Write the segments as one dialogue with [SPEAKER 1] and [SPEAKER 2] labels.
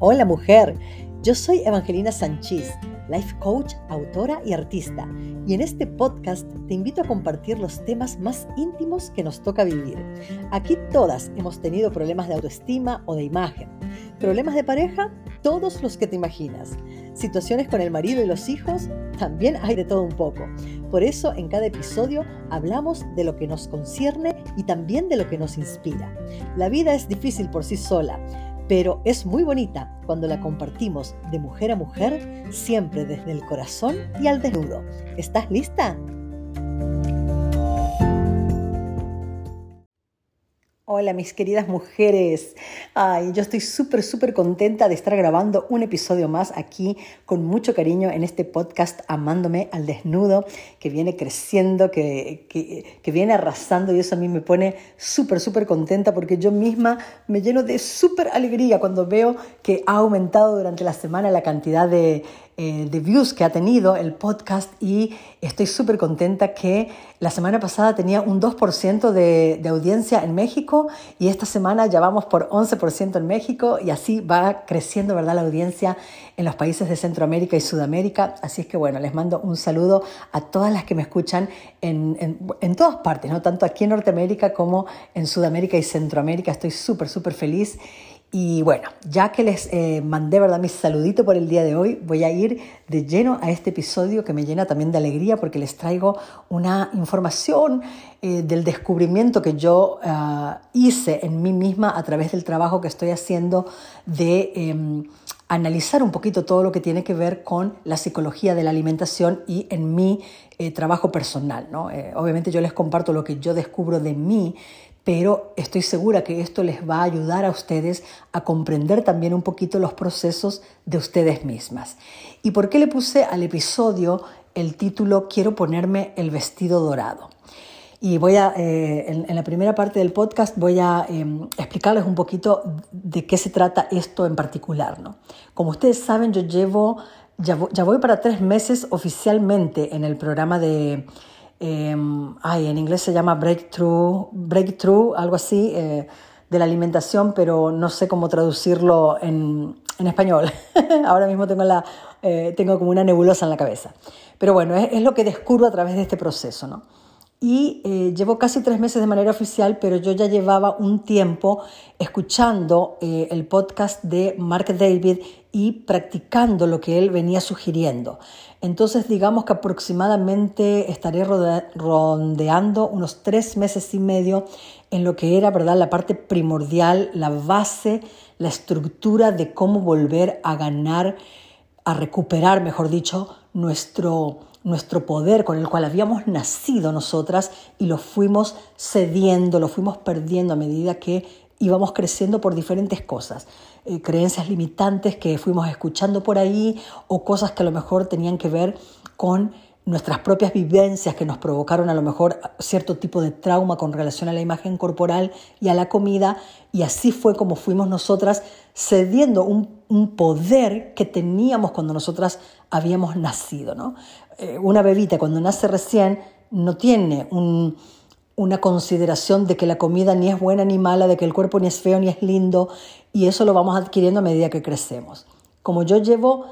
[SPEAKER 1] Hola mujer, yo soy Evangelina Sánchez, life coach, autora y artista, y en este podcast te invito a compartir los temas más íntimos que nos toca vivir. Aquí todas hemos tenido problemas de autoestima o de imagen, problemas de pareja, todos los que te imaginas, situaciones con el marido y los hijos, también hay de todo un poco. Por eso en cada episodio hablamos de lo que nos concierne y también de lo que nos inspira. La vida es difícil por sí sola pero es muy bonita cuando la compartimos de mujer a mujer, siempre desde el corazón y al desnudo. ¿Estás lista? Hola mis queridas mujeres. Ay, yo estoy súper, súper contenta de estar grabando un episodio más aquí con mucho cariño en este podcast Amándome al Desnudo, que viene creciendo, que, que, viene arrasando y eso a mí me pone súper, súper contenta porque yo misma me lleno de súper alegría cuando veo que ha aumentado durante la semana la cantidad de eh, de views que ha tenido el podcast y estoy súper contenta que la semana pasada tenía un 2% de, de, audiencia en México y esta semana ya vamos por 11% en México y así va creciendo ¿verdad? la audiencia en los países de Centroamérica y Sudamérica. Así es que bueno, les mando un saludo a todas las que me escuchan en, en, todas partes, ¿no? tanto aquí en Norteamérica como en Sudamérica y Centroamérica. Estoy súper, súper feliz. Y bueno, ya que les eh, mandé ¿verdad? mi saludito por el día de hoy, voy a ir de lleno a este episodio que me llena también de alegría porque les traigo una información eh, del descubrimiento que yo uh, hice en mí misma a través del trabajo que estoy haciendo de eh, analizar un poquito todo lo que tiene que ver con la psicología de la alimentación y en mi eh, trabajo personal. ¿no? obviamente yo les comparto lo que yo descubro de mí pero estoy segura que esto les va a ayudar a ustedes a comprender también un poquito los procesos de ustedes mismas. ¿Y por qué le puse al episodio el título Quiero ponerme el vestido dorado? Y voy a, eh, en, la primera parte del podcast voy a eh, explicarles un poquito de qué se trata esto en particular. ¿no? Como ustedes saben, yo llevo, ya voy para tres meses oficialmente en el programa de eh, ay, en inglés se llama breakthrough, breakthrough algo así, eh, de la alimentación, pero no sé cómo traducirlo en, en español. Ahora mismo tengo, la, eh, tengo como una nebulosa en la cabeza. Pero bueno, es, es, lo que descubro a través de este proceso, ¿no? Y eh, llevo casi tres meses de manera oficial, pero yo ya llevaba un tiempo escuchando eh, el podcast de Mark David y practicando lo que él venía sugiriendo. Entonces digamos que aproximadamente estaré rondeando unos tres meses y medio en lo que era ¿verdad? la parte primordial, la base, la estructura de cómo volver a ganar, a recuperar, mejor dicho, nuestro, nuestro poder con el cual habíamos nacido nosotras y lo fuimos cediendo, lo fuimos perdiendo a medida que íbamos creciendo por diferentes cosas, eh, creencias limitantes que fuimos escuchando por ahí o cosas que a lo mejor tenían que ver con nuestras propias vivencias que nos provocaron a lo mejor cierto tipo de trauma con relación a la imagen corporal y a la comida, y así fue como fuimos nosotras cediendo un, un poder que teníamos cuando nosotras habíamos nacido. ¿no? Eh, una bebita cuando nace recién no tiene un, una consideración de que la comida ni es buena ni mala, de que el cuerpo ni es feo ni es lindo, y eso lo vamos adquiriendo a medida que crecemos. Como yo llevo,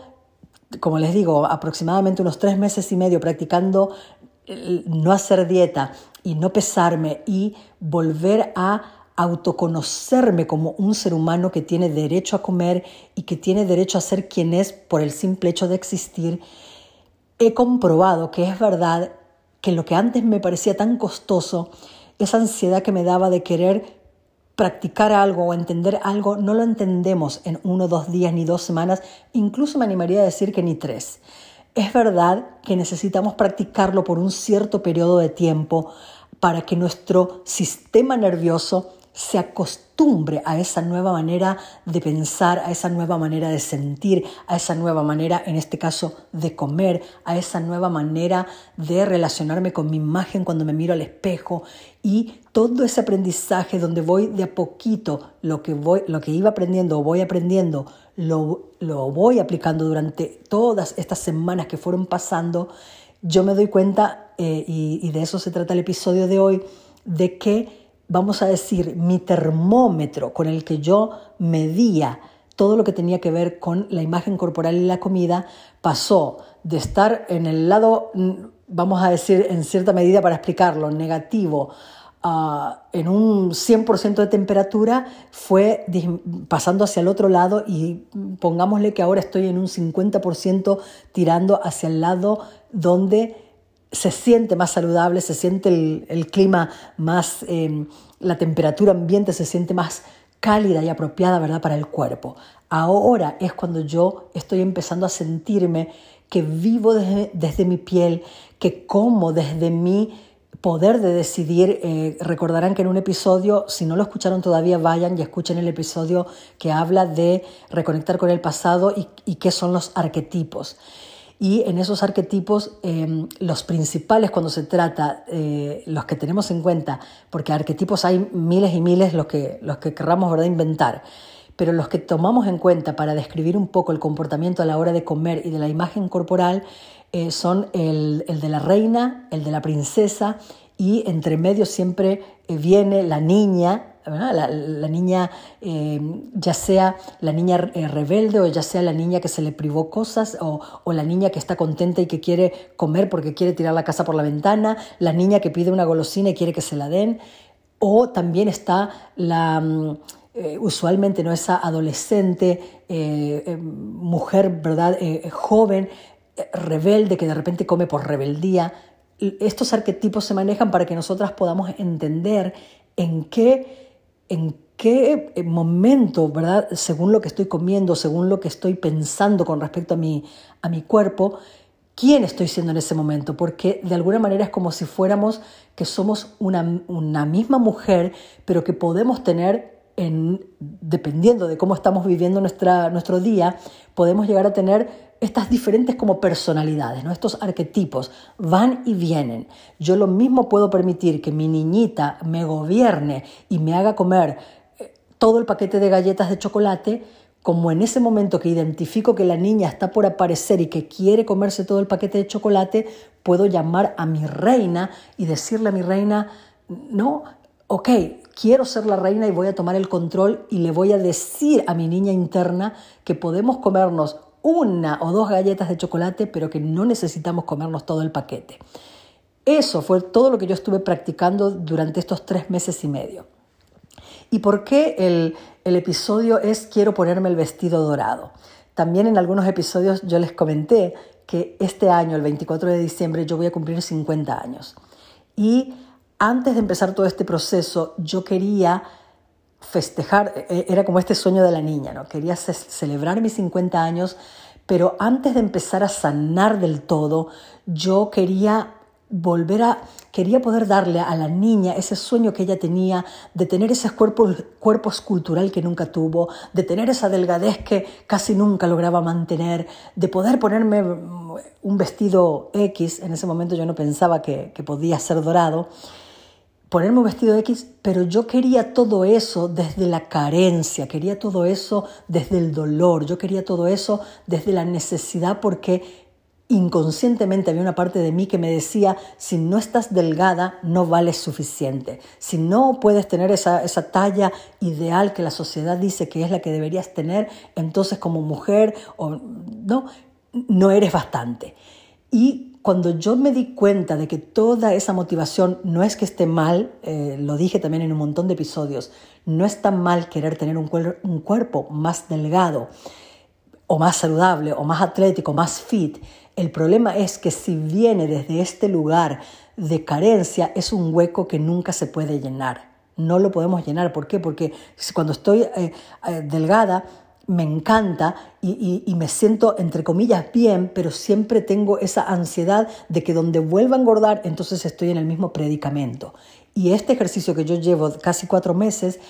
[SPEAKER 1] como les digo, aproximadamente unos tres meses y medio practicando no hacer dieta y no pesarme y volver a autoconocerme como un ser humano que tiene derecho a comer y que tiene derecho a ser quien es por el simple hecho de existir, he comprobado que es verdad que lo que antes me parecía tan costoso, esa ansiedad que me daba de querer practicar algo o entender algo, no lo entendemos en uno, dos días ni dos semanas, incluso me animaría a decir que ni tres. Es verdad que necesitamos practicarlo por un cierto periodo de tiempo para que nuestro sistema nervioso se acostumbre a esa nueva manera de pensar, a esa nueva manera de sentir, a esa nueva manera, en este caso, de comer, a esa nueva manera de relacionarme con mi imagen cuando me miro al espejo. Y todo ese aprendizaje donde voy de a poquito, lo que, voy, lo que iba aprendiendo o voy aprendiendo, lo, lo voy aplicando durante todas estas semanas que fueron pasando, yo me doy cuenta, eh, y, y de eso se trata el episodio de hoy, de que vamos a decir, mi termómetro con el que yo medía todo lo que tenía que ver con la imagen corporal y la comida pasó de estar en el lado, mm, vamos a decir en cierta medida para explicarlo, negativo, en un 100% de temperatura, fue pasando hacia el otro lado y pongámosle que ahora estoy en un 50% tirando hacia el lado donde se siente más saludable, se siente el, clima más, em, la temperatura ambiente se siente más cálida y apropiada, ¿verdad?, para el cuerpo. Ahora es cuando yo estoy empezando a sentirme que vivo desde, desde mi piel, que como desde mi poder de decidir. Eh, recordarán que en un episodio, si no lo escucharon todavía, vayan y escuchen el episodio que habla de reconectar con el pasado y, qué son los arquetipos. Y en esos arquetipos, em, los principales cuando se trata, eh, los que tenemos en cuenta, porque arquetipos hay miles y miles los que, los que querramos ¿verdad? inventar, pero los que tomamos en cuenta para describir un poco el comportamiento a la hora de comer y de la imagen corporal eh, son el, de la reina, el de la princesa y entre medio siempre eh, viene la niña, la, niña, eh, ya sea la niña rebelde o ya sea la niña que se le privó cosas o, la niña que está contenta y que quiere comer porque quiere tirar la casa por la ventana, la niña que pide una golosina y quiere que se la den, o también está la... Mm, usualmente no esa adolescente, mujer, ¿verdad? joven, rebelde que de repente come por rebeldía. Estos arquetipos se manejan para que nosotras podamos entender en qué, en qué momento, ¿verdad? Según lo que estoy comiendo, según lo que estoy pensando con respecto a mi, a mi cuerpo, quién estoy siendo en ese momento, porque de alguna manera es como si fuéramos que somos una, una misma mujer, pero que podemos tener en, dependiendo de cómo estamos viviendo nuestra, nuestro día, podemos llegar a tener estas diferentes como personalidades, ¿no? estos arquetipos van y vienen. Yo lo mismo puedo permitir que mi niñita me gobierne y me haga comer eh, todo el paquete de galletas de chocolate, como en ese momento que identifico que la niña está por aparecer y que quiere comerse todo el paquete de chocolate, puedo llamar a mi reina y decirle a mi reina, no, ok, quiero ser la reina y voy a tomar el control y le voy a decir a mi niña interna que podemos comernos una o dos galletas de chocolate, pero que no necesitamos comernos todo el paquete. Eso fue todo lo que yo estuve practicando durante estos tres meses y medio. ¿Y por qué el, el episodio es quiero ponerme el vestido dorado? También en algunos episodios yo les comenté que este año, el 24 de diciembre, yo voy a cumplir 50 años. Y antes de empezar todo este proceso, yo quería festejar, e, e, era como este sueño de la niña, ¿no? Quería celebrar mis 50 años, pero antes de empezar a sanar del todo, yo quería volver a, quería poder darle a la niña ese sueño que ella tenía de tener ese cuerpo, cuerpo escultural que nunca tuvo, de tener esa delgadez que casi nunca lograba mantener, de poder ponerme un vestido X, en ese momento yo no pensaba que, que podía ser dorado, ponerme un vestido X, pero yo quería todo eso desde la carencia, quería todo eso desde el dolor, yo quería todo eso desde la necesidad porque inconscientemente había una parte de mí que me decía, si no estás delgada, no vales suficiente. Si no puedes tener esa, esa, talla ideal que la sociedad dice que es la que deberías tener, entonces como mujer o, no, no eres bastante. Y cuando yo me di cuenta de que toda esa motivación no es que esté mal, eh, lo dije también en un montón de episodios, no está mal querer tener un, un cuerpo más delgado o más saludable o más atlético, más fit. El problema es que si viene desde este lugar de carencia, es un hueco que nunca se puede llenar. No lo podemos llenar. ¿Por qué? Porque cuando estoy eh, eh, delgada, me encanta y, me siento, entre comillas, bien, pero siempre tengo esa ansiedad de que donde vuelva a engordar, entonces estoy en el mismo predicamento. Y este ejercicio que yo llevo casi cuatro meses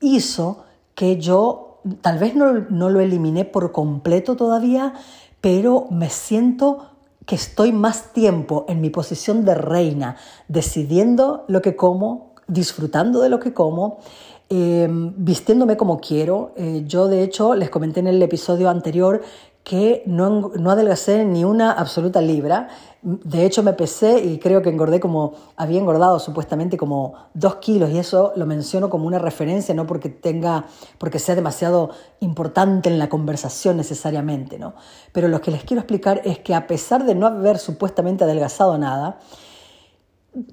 [SPEAKER 1] hizo que yo, tal vez no, no lo eliminé por completo todavía, pero me siento que estoy más tiempo en mi posición de reina, decidiendo lo que como, disfrutando de lo que como Em, vistiéndome como quiero. Eh, yo, de hecho, les comenté en el episodio anterior que no, no adelgacé ni una absoluta libra. De hecho, me pesé y creo que engordé como, había engordado supuestamente como dos kilos y eso lo menciono como una referencia, no porque tenga, porque sea demasiado importante en la conversación necesariamente, ¿no? Pero lo que les quiero explicar es que a pesar de no haber supuestamente adelgazado nada,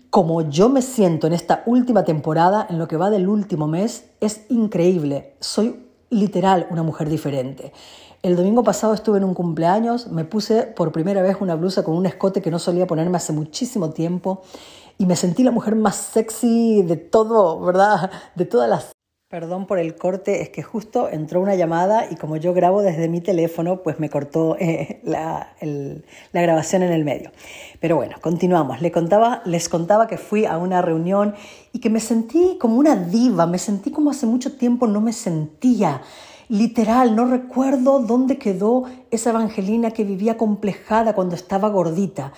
[SPEAKER 1] como yo me siento en esta última temporada, en lo que va del último mes, es increíble. Soy literal una mujer diferente. El domingo pasado estuve en un cumpleaños, me puse por primera vez una blusa con un escote que no solía ponerme hace muchísimo tiempo y me sentí la mujer más sexy de todo, ¿verdad? De todas las... Perdón por el corte, es que justo entró una llamada y como yo grabo desde mi teléfono, pues me cortó eh, la, la, grabación en el medio. Pero bueno, continuamos. Les contaba, les contaba que fui a una reunión y que me sentí como una diva, me sentí como hace mucho tiempo no me sentía. Literal, no recuerdo dónde quedó esa evangelina que vivía complejada cuando estaba gordita.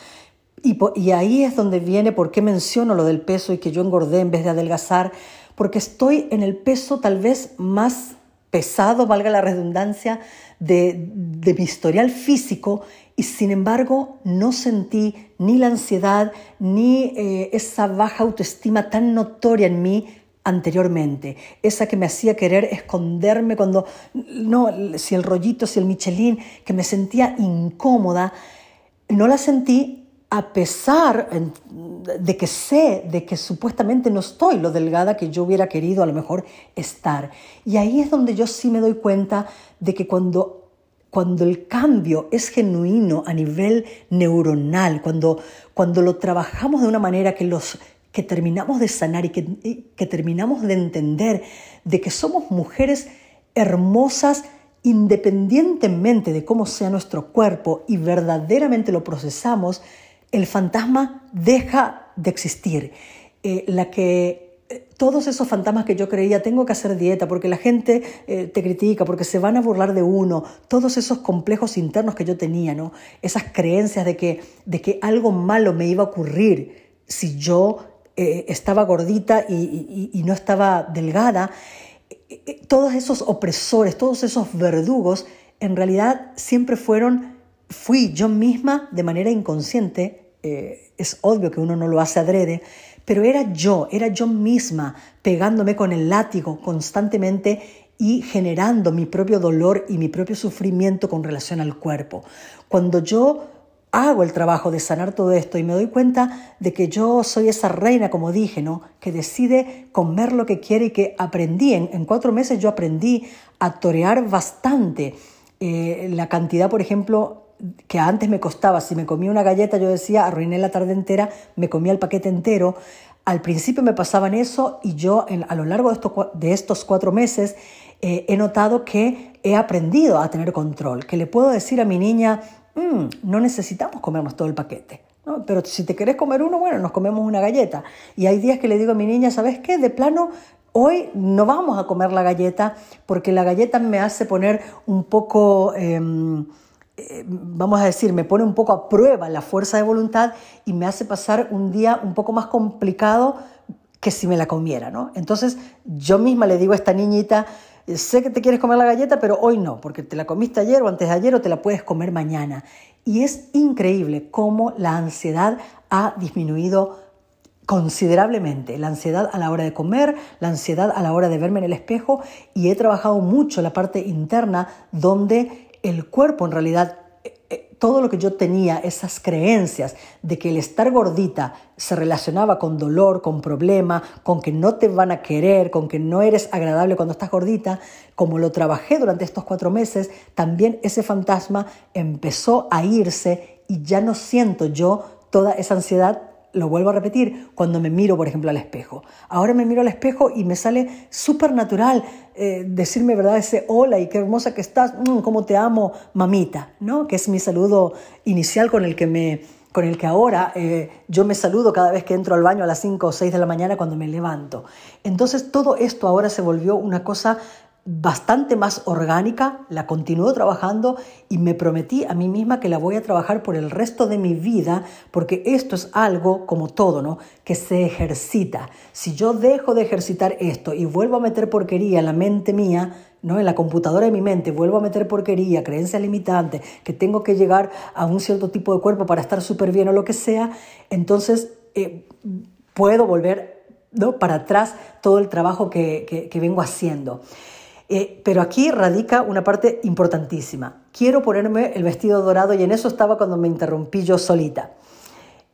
[SPEAKER 1] Y, y ahí es donde viene por qué menciono lo del peso y que yo engordé en vez de adelgazar porque estoy en el peso tal vez más pesado, valga la redundancia, de, mi historial físico y sin embargo no sentí ni la ansiedad ni eh, esa baja autoestima tan notoria en mí anteriormente, esa que me hacía querer esconderme cuando, no, si el rollito, si el Michelin, que me sentía incómoda, no la sentí a pesar de que sé de que supuestamente no estoy lo delgada que yo hubiera querido a lo mejor estar. Y ahí es donde yo sí me doy cuenta de que cuando, cuando el cambio es genuino a nivel neuronal, cuando, cuando lo trabajamos de una manera que, los, que terminamos de sanar y que, que terminamos de entender de que somos mujeres hermosas, independientemente de cómo sea nuestro cuerpo y verdaderamente lo procesamos, el fantasma deja de existir. Eh, la que eh, todos esos fantasmas que yo creía, tengo que hacer dieta porque la gente eh, te critica, porque se van a burlar de uno, todos esos complejos internos que yo tenía, ¿no? esas creencias de que, de que algo malo me iba a ocurrir si yo estaba gordita y, y, no estaba delgada, todos esos opresores, todos esos verdugos, en realidad siempre fueron, fui yo misma de manera inconsciente eh, es obvio que uno no lo hace adrede, pero era yo, era yo misma pegándome con el látigo constantemente y generando mi propio dolor y mi propio sufrimiento con relación al cuerpo. Cuando yo hago el trabajo de sanar todo esto y me doy cuenta de que yo soy esa reina, como dije, ¿no? que decide comer lo que quiere y que aprendí, en, cuatro meses yo aprendí a torear bastante. Eh, la cantidad, por ejemplo, que antes me costaba, si me comía una galleta, yo decía, arruiné la tarde entera, me comía el paquete entero. Al principio me pasaban eso y yo a lo largo de estos, de estos cuatro meses eh, he notado que he aprendido a tener control, que le puedo decir a mi niña, mm, no necesitamos comernos todo el paquete. ¿no? Pero si te querés comer uno, bueno, nos comemos una galleta. Y hay días que le digo a mi niña, ¿sabes qué? De plano, hoy no vamos a comer la galleta porque la galleta me hace poner un poco... Em, eh, vamos a decir, me pone un poco a prueba la fuerza de voluntad y me hace pasar un día un poco más complicado que si me la comiera, ¿no? Entonces yo misma le digo a esta niñita, sé que te quieres comer la galleta, pero hoy no, porque te la comiste ayer o antes de ayer o te la puedes comer mañana. Y es increíble cómo la ansiedad ha disminuido considerablemente. La ansiedad a la hora de comer, la ansiedad a la hora de verme en el espejo y he trabajado mucho la parte interna donde el cuerpo en realidad, eh, eh, todo lo que yo tenía, esas creencias de que el estar gordita se relacionaba con dolor, con problema, con que no te van a querer, con que no eres agradable cuando estás gordita, como lo trabajé durante estos cuatro meses, también ese fantasma empezó a irse y ya no siento yo toda esa ansiedad lo vuelvo a repetir, cuando me miro, por ejemplo, al espejo. Ahora me miro al espejo y me sale súper natural eh, decirme, ¿verdad? Ese hola y qué hermosa que estás, mm, cómo te amo, mamita, ¿no? Que es mi saludo inicial con el que me con el que ahora eh, yo me saludo cada vez que entro al baño a las 5 o 6 de la mañana cuando me levanto. Entonces todo esto ahora se volvió una cosa bastante más orgánica, la continúo trabajando y me prometí a mí misma que la voy a trabajar por el resto de mi vida, porque esto es algo como todo, ¿no? Que se ejercita. Si yo dejo de ejercitar esto y vuelvo a meter porquería en la mente mía, ¿no? En la computadora de mi mente vuelvo a meter porquería, creencias limitantes, que tengo que llegar a un cierto tipo de cuerpo para estar súper bien o lo que sea, entonces eh, puedo volver ¿no? para atrás todo el trabajo que, vengo haciendo. Eh, pero aquí radica una parte importantísima. Quiero ponerme el vestido dorado y en eso estaba cuando me interrumpí yo solita.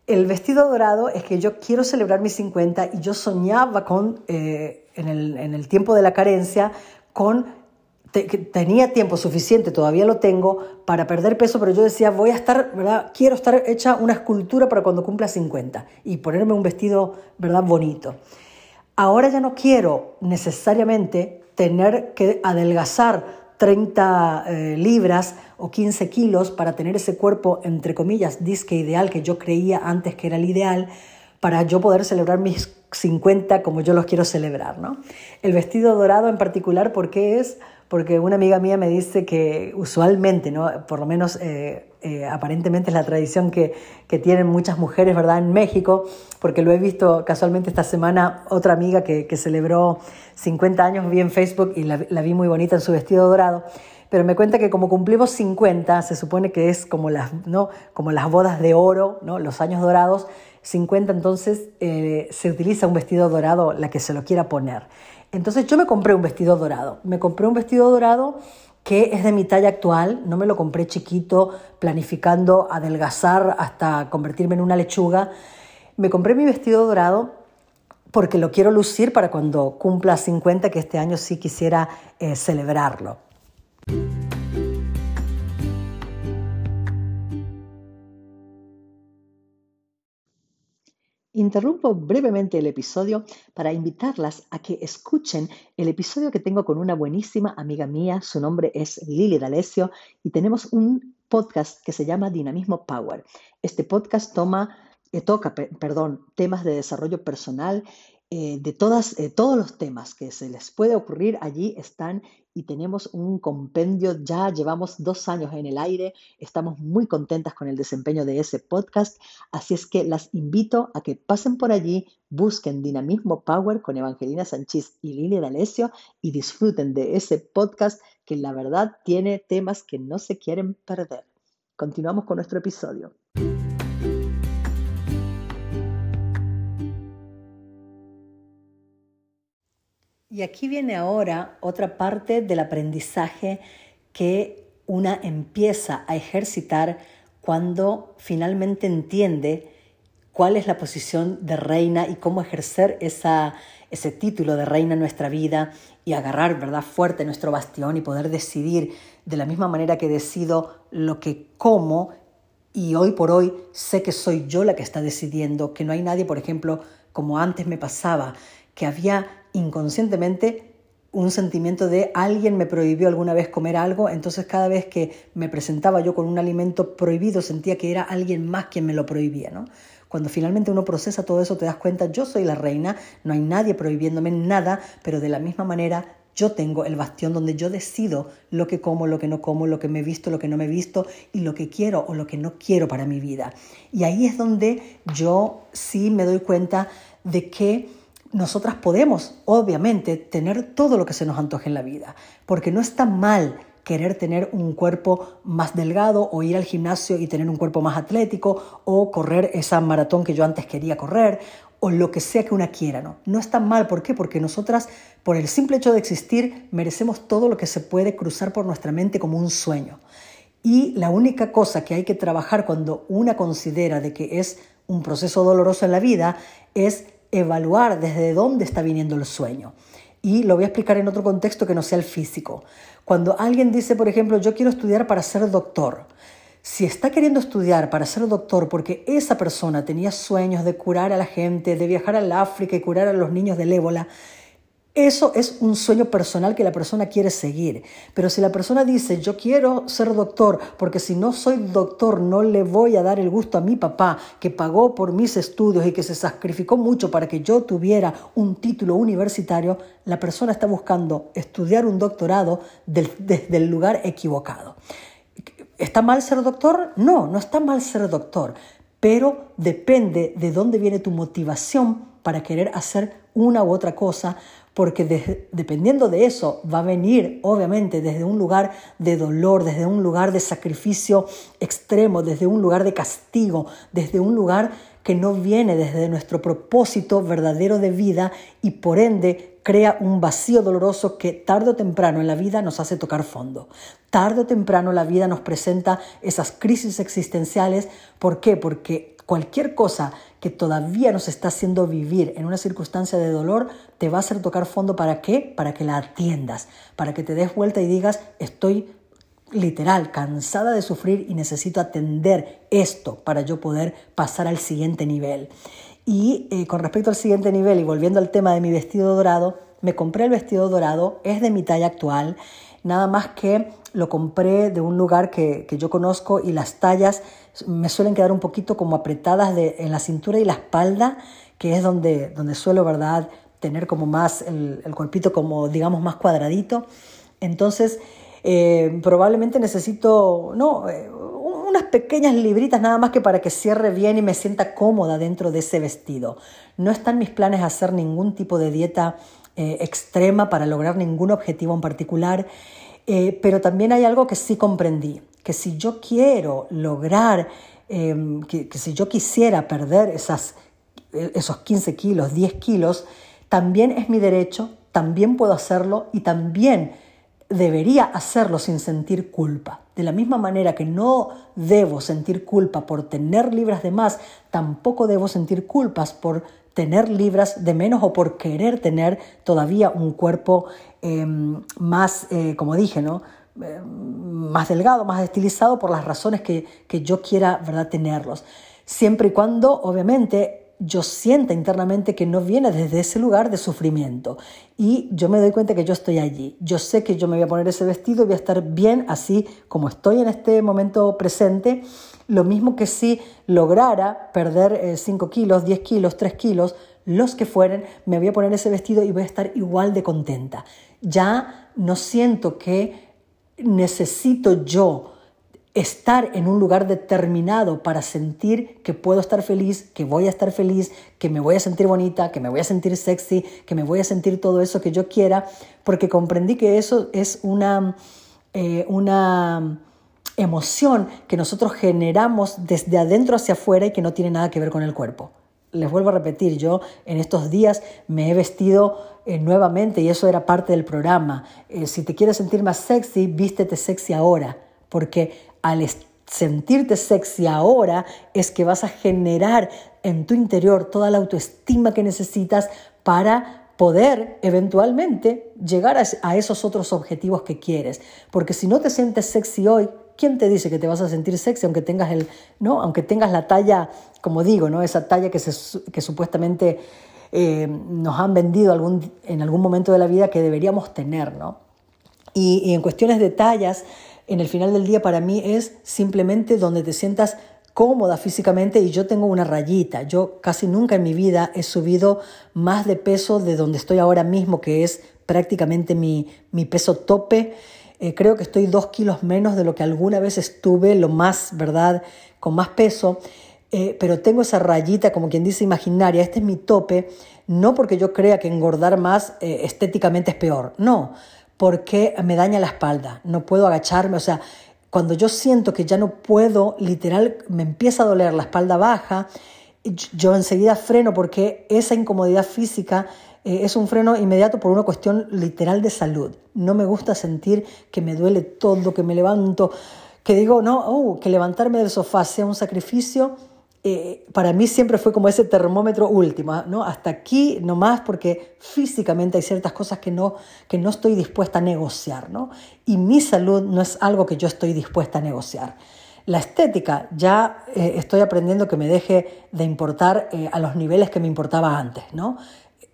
[SPEAKER 1] El vestido dorado es que yo quiero celebrar mis 50 y yo soñaba con, eh, en, el, en el tiempo de la carencia, con tenía tiempo suficiente, todavía lo tengo, para perder peso, pero yo decía, voy a estar, ¿verdad? Quiero estar hecha una escultura para cuando cumpla 50 y ponerme un vestido, ¿verdad? Bonito. Ahora ya no quiero necesariamente tener que adelgazar 30 eh, libras o 15 kilos para tener ese cuerpo, entre comillas, disque ideal que yo creía antes que era el ideal, para yo poder celebrar mis 50 como yo los quiero celebrar. ¿no? El vestido dorado en particular, ¿por qué es? porque una amiga mía me dice que usualmente, ¿no? por lo menos eh, eh, aparentemente es la tradición que, que, tienen muchas mujeres ¿verdad? en México, porque lo he visto casualmente esta semana, otra amiga que, que celebró 50 años, vi en Facebook y la, la, vi muy bonita en su vestido dorado, pero me cuenta que como cumplimos 50, se supone que es como las, ¿no? como las bodas de oro, ¿no? los años dorados, 50 entonces eh, se utiliza un vestido dorado la que se lo quiera poner. Entonces yo me compré un vestido dorado. Me compré un vestido dorado que es de mi talla actual, no me lo compré chiquito, planificando adelgazar hasta convertirme en una lechuga. Me compré mi vestido dorado porque lo quiero lucir para cuando cumpla 50, que este año sí quisiera eh, celebrarlo. Interrumpo brevemente el episodio para invitarlas a que escuchen el episodio que tengo con una buenísima amiga mía. Su nombre es Lili D'Alessio y tenemos un podcast que se llama Dinamismo Power. Este podcast toma, eh, toca perdón, temas de desarrollo personal eh, de eh, todos los temas que se les puede ocurrir allí están y tenemos un compendio, ya llevamos dos años en el aire, estamos muy contentas con el desempeño de ese podcast, así es que las invito a que pasen por allí, busquen Dinamismo Power con Evangelina Sánchez y Lilia D'Alessio y disfruten de ese podcast que la verdad tiene temas que no se quieren perder. Continuamos con nuestro episodio. Y aquí viene ahora otra parte del aprendizaje que una empieza a ejercitar cuando finalmente entiende cuál es la posición de reina y cómo ejercer esa, ese título de reina en nuestra vida y agarrar ¿verdad? fuerte nuestro bastión y poder decidir de la misma manera que decido lo que como y hoy por hoy sé que soy yo la que está decidiendo, que no hay nadie, por ejemplo, como antes me pasaba, que había inconscientemente un sentimiento de alguien me prohibió alguna vez comer algo, entonces cada vez que me presentaba yo con un alimento prohibido sentía que era alguien más quien me lo prohibía, ¿no? Cuando finalmente uno procesa todo eso te das cuenta, yo soy la reina, no hay nadie prohibiéndome nada, pero de la misma manera yo tengo el bastión donde yo decido lo que como, lo que no como, lo que me he visto, lo que no me he visto y lo que quiero o lo que no quiero para mi vida. Y ahí es donde yo sí me doy cuenta de que nosotras podemos, obviamente, tener todo lo que se nos antoje en la vida, porque no está mal querer tener un cuerpo más delgado o ir al gimnasio y tener un cuerpo más atlético o correr esa maratón que yo antes quería correr o lo que sea que una quiera, ¿no? No está mal, ¿por qué? Porque nosotras, por el simple hecho de existir, merecemos todo lo que se puede cruzar por nuestra mente como un sueño. Y la única cosa que hay que trabajar cuando una considera de que es un proceso doloroso en la vida es evaluar desde dónde está viniendo el sueño. Y lo voy a explicar en otro contexto que no sea el físico. Cuando alguien dice, por ejemplo, yo quiero estudiar para ser doctor, si está queriendo estudiar para ser doctor porque esa persona tenía sueños de curar a la gente, de viajar al África y curar a los niños del ébola, eso es un sueño personal que la persona quiere seguir. Pero si la persona dice, yo quiero ser doctor, porque si no soy doctor no le voy a dar el gusto a mi papá, que pagó por mis estudios y que se sacrificó mucho para que yo tuviera un título universitario, la persona está buscando estudiar un doctorado desde el lugar equivocado. ¿Está mal ser doctor? No, no está mal ser doctor, pero depende de dónde viene tu motivación para querer hacer una u otra cosa porque dependiendo de eso va a venir, obviamente, desde un lugar de dolor, desde un lugar de sacrificio extremo, desde un lugar de castigo, desde un lugar que no viene desde nuestro propósito verdadero de vida y por ende crea un vacío doloroso que tarde o temprano en la vida nos hace tocar fondo. Tarde o temprano la vida nos presenta esas crisis existenciales. ¿Por qué? Porque cualquier cosa que todavía nos está haciendo vivir en una circunstancia de dolor te va a hacer tocar fondo. ¿Para qué? Para que la atiendas, para que te des vuelta y digas, estoy literal, cansada de sufrir y necesito atender esto para yo poder pasar al siguiente nivel. Y eh, con respecto al siguiente nivel y volviendo al tema de mi vestido dorado, me compré el vestido dorado, es de mi talla actual, nada más que lo compré de un lugar que, yo conozco y las tallas me suelen quedar un poquito como apretadas de, en la cintura y la espalda, que es donde, donde suelo, ¿verdad?, tener como más el, el cuerpito como, digamos, más cuadradito. Entonces, eh, probablemente necesito, no, eh, unas pequeñas libritas nada más que para que cierre bien y me sienta cómoda dentro de ese vestido. No están mis planes hacer ningún tipo de dieta eh, extrema para lograr ningún objetivo en particular, pero también hay algo que sí comprendí, que si yo quiero lograr, em, que, si yo quisiera perder esas, esos 15 kilos, 10 kilos, también es mi derecho, también puedo hacerlo y también debería hacerlo sin sentir culpa. De la misma manera que no debo sentir culpa por tener libras de más, tampoco debo sentir culpas por tener libras de menos o por querer tener todavía un cuerpo em, más, eh, como dije, ¿no? Em, más delgado, más estilizado por las razones que, que yo quiera ¿verdad? tenerlos. Siempre y cuando, obviamente, yo sienta internamente que no viene desde ese lugar de sufrimiento. Y yo me doy cuenta que yo estoy allí. Yo sé que yo me voy a poner ese vestido y voy a estar bien así como estoy en este momento presente. Lo mismo que si lograra perder 5 eh, kilos, 10 kilos, 3 kilos, los que fueren, me voy a poner ese vestido y voy a estar igual de contenta. Ya no siento que necesito yo estar en un lugar determinado para sentir que puedo estar feliz, que voy a estar feliz, que me voy a sentir bonita, que me voy a sentir sexy, que me voy a sentir todo eso que yo quiera, porque comprendí que eso es una, eh, una emoción que nosotros generamos desde adentro hacia afuera y que no tiene nada que ver con el cuerpo. Les vuelvo a repetir, yo en estos días me he vestido eh, nuevamente y eso era parte del programa. Eh, si te quieres sentir más sexy, vístete sexy ahora, porque al sentirte sexy ahora es que vas a generar en tu interior toda la autoestima que necesitas para poder eventualmente llegar a esos otros objetivos que quieres. Porque si no te sientes sexy hoy, ¿quién te dice que te vas a sentir sexy aunque tengas, el, ¿no? aunque tengas la talla, como digo, ¿no? esa talla que, se, que supuestamente eh, nos han vendido algún, en algún momento de la vida que deberíamos tener? ¿no? Y, y en cuestiones de tallas, en el final del día para mí es simplemente donde te sientas cómoda físicamente y yo tengo una rayita. Yo casi nunca en mi vida he subido más de peso de donde estoy ahora mismo, que es prácticamente mi, peso tope. Eh, creo que estoy dos kilos menos de lo que alguna vez estuve, lo más, ¿verdad?, con más peso. Eh, pero tengo esa rayita, como quien dice, imaginaria. Este es mi tope, no porque yo crea que engordar más eh, estéticamente es peor, no porque me daña la espalda, no puedo agacharme, o sea, cuando yo siento que ya no puedo, literal, me empieza a doler la espalda baja, yo enseguida freno porque esa incomodidad física eh, es un freno inmediato por una cuestión literal de salud. No me gusta sentir que me duele todo, que me levanto, que digo, no, oh, que levantarme del sofá sea un sacrificio eh, para mí siempre fue como ese termómetro último, ¿no? Hasta aquí nomás porque físicamente hay ciertas cosas que no, que no estoy dispuesta a negociar, ¿no? Y mi salud no es algo que yo estoy dispuesta a negociar. La estética ya eh, estoy aprendiendo que me deje de importar a los niveles que me importaba antes, ¿no?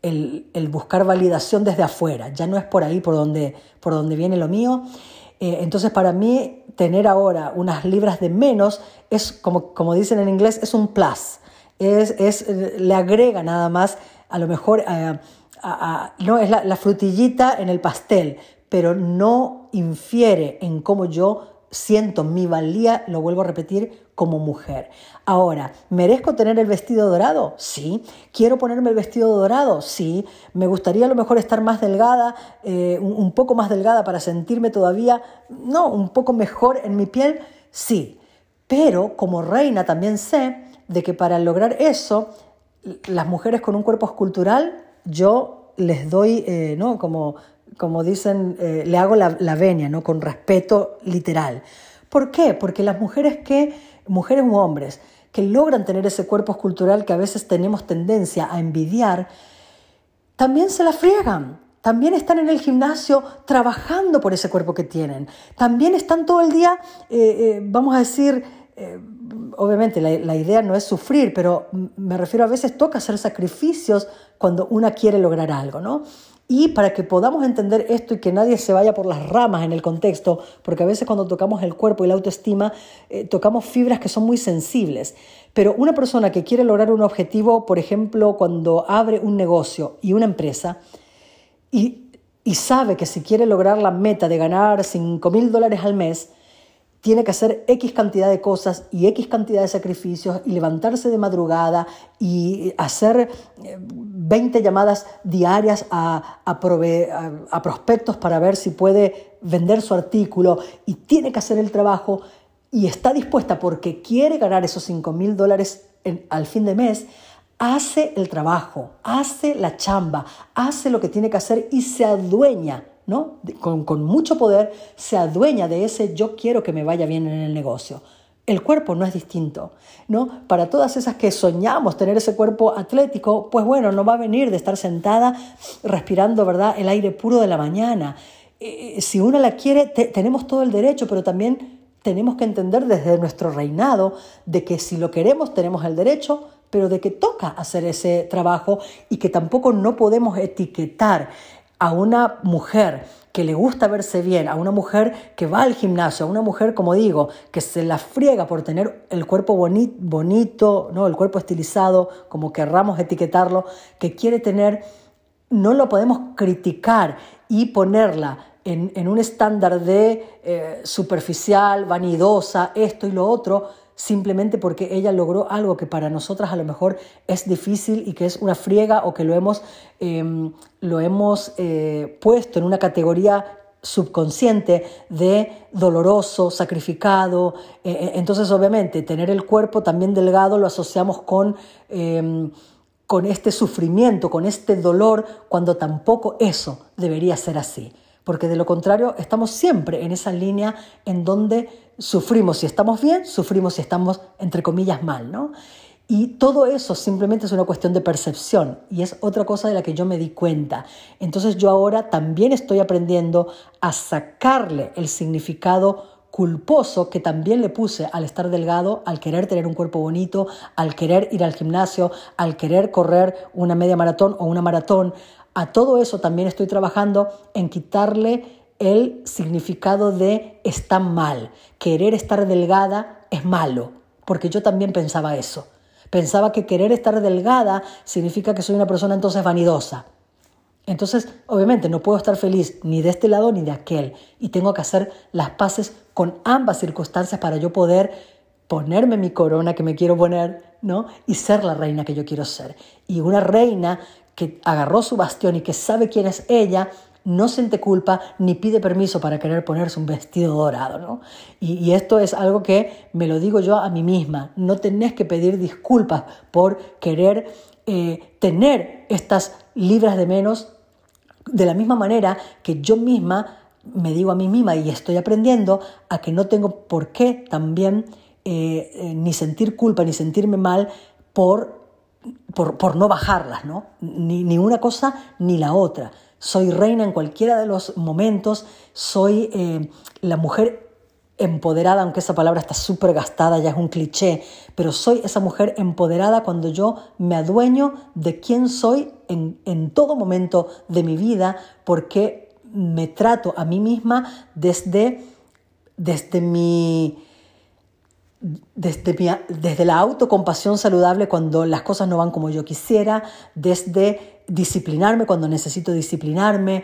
[SPEAKER 1] El, buscar validación desde afuera, ya no es por ahí por donde, por donde viene lo mío. entonces para mí tener ahora unas libras de menos es, como, como dicen en inglés, es un plus. Es, es, le agrega nada más, a lo mejor, eh, no es la, frutillita en el pastel, pero no infiere en cómo yo siento mi valía, lo vuelvo a repetir, como mujer. Ahora, ¿merezco tener el vestido dorado? Sí. ¿Quiero ponerme el vestido dorado? Sí. ¿Me gustaría a lo mejor estar más delgada, eh, un poco más delgada para sentirme todavía, no, un poco mejor en mi piel? Sí. Pero como reina también sé de que para lograr eso, las mujeres con un cuerpo escultural, yo les doy, eh, ¿no? Como, como dicen, eh, le hago la, la venia, ¿no? Con respeto literal. ¿Por qué? Porque las mujeres que, mujeres u hombres, que logran tener ese cuerpo escultural que a veces tenemos tendencia a envidiar, también se la friegan. También están en el gimnasio trabajando por ese cuerpo que tienen. También están todo el día, eh, eh, vamos a decir, eh, obviamente la, la, idea no es sufrir, pero me refiero a veces toca hacer sacrificios cuando una quiere lograr algo, ¿no? Y para que podamos entender esto y que nadie se vaya por las ramas en el contexto, porque a veces cuando tocamos el cuerpo y la autoestima, eh, tocamos fibras que son muy sensibles. Pero una persona que quiere lograr un objetivo, por ejemplo, cuando abre un negocio y una empresa, y, y sabe que si quiere lograr la meta de ganar 5 mil dólares al mes, tiene que hacer X cantidad de cosas y X cantidad de sacrificios y levantarse de madrugada y hacer 20 eh, llamadas diarias a, a, prospectos para ver si puede vender su artículo y tiene que hacer el trabajo y está dispuesta porque quiere ganar esos 5 mil dólares al fin de mes, hace el trabajo, hace la chamba, hace lo que tiene que hacer y se adueña ¿no? Con, mucho poder, se adueña de ese yo quiero que me vaya bien en el negocio. El cuerpo no es distinto, ¿no? Para todas esas que soñamos tener ese cuerpo atlético, pues bueno, no va a venir de estar sentada respirando, ¿verdad?, el aire puro de la mañana. Eh, si una la quiere, tenemos todo el derecho, pero también tenemos que entender desde nuestro reinado de que si lo queremos tenemos el derecho, pero de que toca hacer ese trabajo y que tampoco no podemos etiquetar a una mujer que le gusta verse bien, a una mujer que va al gimnasio, a una mujer, como digo, que se la friega por tener el cuerpo bonito, ¿no? el cuerpo estilizado, como querramos etiquetarlo, que quiere tener, no lo podemos criticar y ponerla en, un estándar de eh, superficial, vanidosa, esto y lo otro, simplemente porque ella logró algo que para nosotras a lo mejor es difícil y que es una friega o que lo hemos, em, lo hemos eh, puesto en una categoría subconsciente de doloroso, sacrificado. E, e, entonces, obviamente, tener el cuerpo también delgado lo asociamos con, em, con este sufrimiento, con este dolor, cuando tampoco eso debería ser así. Porque de lo contrario, estamos siempre en esa línea en donde sufrimos si estamos bien, sufrimos si estamos, entre comillas, mal, ¿no? Y todo eso simplemente es una cuestión de percepción y es otra cosa de la que yo me di cuenta. Entonces yo ahora también estoy aprendiendo a sacarle el significado culposo que también le puse al estar delgado, al querer tener un cuerpo bonito, al querer ir al gimnasio, al querer correr una media maratón o una maratón. A todo eso también estoy trabajando en quitarle el significado de está mal. Querer estar delgada es malo, porque yo también pensaba eso. Pensaba que querer estar delgada significa que soy una persona entonces vanidosa. Entonces, obviamente, no puedo estar feliz ni de este lado ni de aquel. Y tengo que hacer las paces con ambas circunstancias para yo poder ponerme mi corona que me quiero poner, ¿no? Y ser la reina que yo quiero ser. Y una reina que agarró su bastión y que sabe quién es ella, no siente culpa ni pide permiso para querer ponerse un vestido dorado. ¿no? Y, esto es algo que me lo digo yo a mí misma. No tenés que pedir disculpas por querer eh, tener estas libras de menos de la misma manera que yo misma me digo a mí misma y estoy aprendiendo a que no tengo por qué también eh, eh, ni sentir culpa ni sentirme mal por, por, por no bajarlas, ¿no? Ni, ni una cosa ni la otra soy reina en cualquiera de los momentos, soy eh, la mujer empoderada, aunque esa palabra está súper gastada, ya es un cliché, pero soy esa mujer empoderada cuando yo me adueño de quién soy en, en todo momento de mi vida, porque me trato a mí misma desde, desde mi desde, desde, la autocompasión saludable cuando las cosas no van como yo quisiera, desde disciplinarme cuando necesito disciplinarme.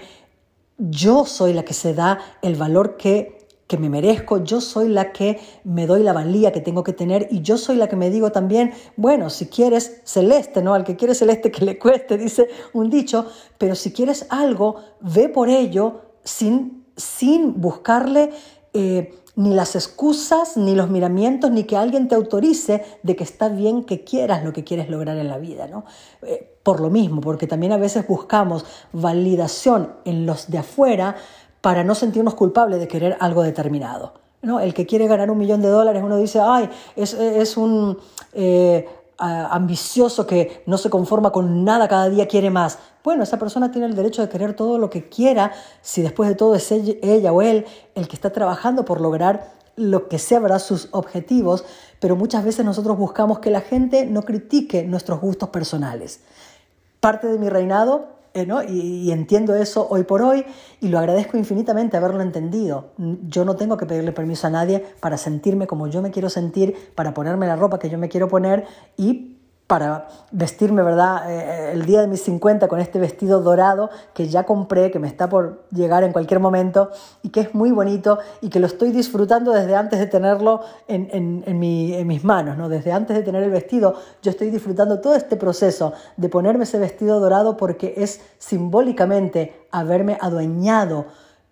[SPEAKER 1] Yo soy la que se da el valor que, que me merezco, yo soy la que me doy la valía que tengo que tener y yo soy la que me digo también, bueno, si quieres celeste, ¿no? Al que quiere celeste que le cueste, dice un dicho, pero si quieres algo, ve por ello sin, sin buscarle... Eh, ni las excusas, ni los miramientos, ni que alguien te autorice de que está bien que quieras lo que quieres lograr en la vida. ¿no? Eh, por lo mismo, porque también a veces buscamos validación en los de afuera para no sentirnos culpables de querer algo determinado. ¿no? El que quiere ganar un millón de dólares, uno dice, ay, es, es un... Eh, ambicioso que no se conforma con nada, cada día quiere más. Bueno, esa persona tiene el derecho de querer todo lo que quiera si después de todo es ella o él el que está trabajando por lograr lo que sea, ¿verdad? Sus objetivos, pero muchas veces nosotros buscamos que la gente no critique nuestros gustos personales. Parte de mi reinado eh, y, entiendo eso hoy por hoy y lo agradezco infinitamente haberlo entendido. Yo no tengo que pedirle permiso a nadie para sentirme como yo me quiero sentir, para ponerme la ropa que yo me quiero poner y para vestirme, ¿verdad? Eh, eh, el día de mis 50 con este vestido dorado que ya compré, que me está por llegar en cualquier momento y que es muy bonito y que lo estoy disfrutando desde antes de tenerlo en, en, en, en mis manos, ¿no? Desde antes de tener el vestido, yo estoy disfrutando todo este proceso de ponerme ese vestido dorado porque es simbólicamente haberme adueñado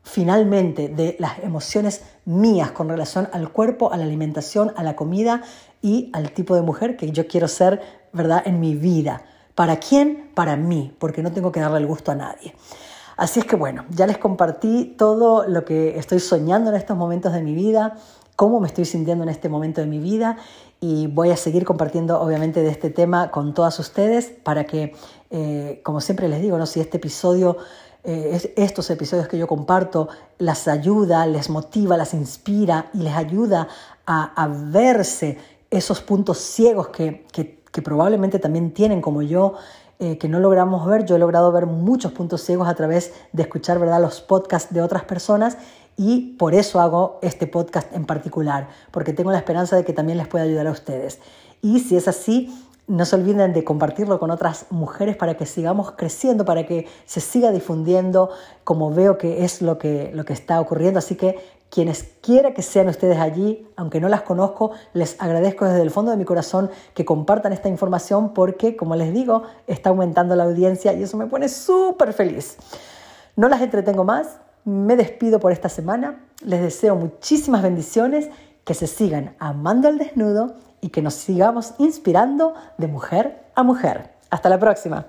[SPEAKER 1] finalmente de las emociones mías con relación al cuerpo, a la alimentación, a la comida y al tipo de mujer que yo quiero ser, ¿verdad?, en mi vida. ¿Para quién? Para mí, porque no tengo que darle el gusto a nadie. Así es que bueno, ya les compartí todo lo que estoy soñando en estos momentos de mi vida, cómo me estoy sintiendo en este momento de mi vida y voy a seguir compartiendo obviamente de este tema con todas ustedes para que, eh, como siempre les digo, ¿no? si este episodio eh, estos episodios que yo comparto las ayuda, les motiva, las inspira y les ayuda a, verse esos puntos ciegos que, probablemente también tienen como yo, eh, que no logramos ver. Yo he logrado ver muchos puntos ciegos a través de escuchar ¿verdad? los podcasts de otras personas y por eso hago este podcast en particular, porque tengo la esperanza de que también les pueda ayudar a ustedes. Y si es así, no se olviden de compartirlo con otras mujeres para que sigamos creciendo, para que se siga difundiendo como veo que es lo que, lo que está ocurriendo. Así que quienes quiera que sean ustedes allí, aunque no las conozco, les agradezco desde el fondo de mi corazón que compartan esta información porque, como les digo, está aumentando la audiencia y eso me pone súper feliz. No las entretengo más, me despido por esta semana, les deseo muchísimas bendiciones, que se sigan amando al desnudo y que nos sigamos inspirando de mujer a mujer. Hasta la próxima.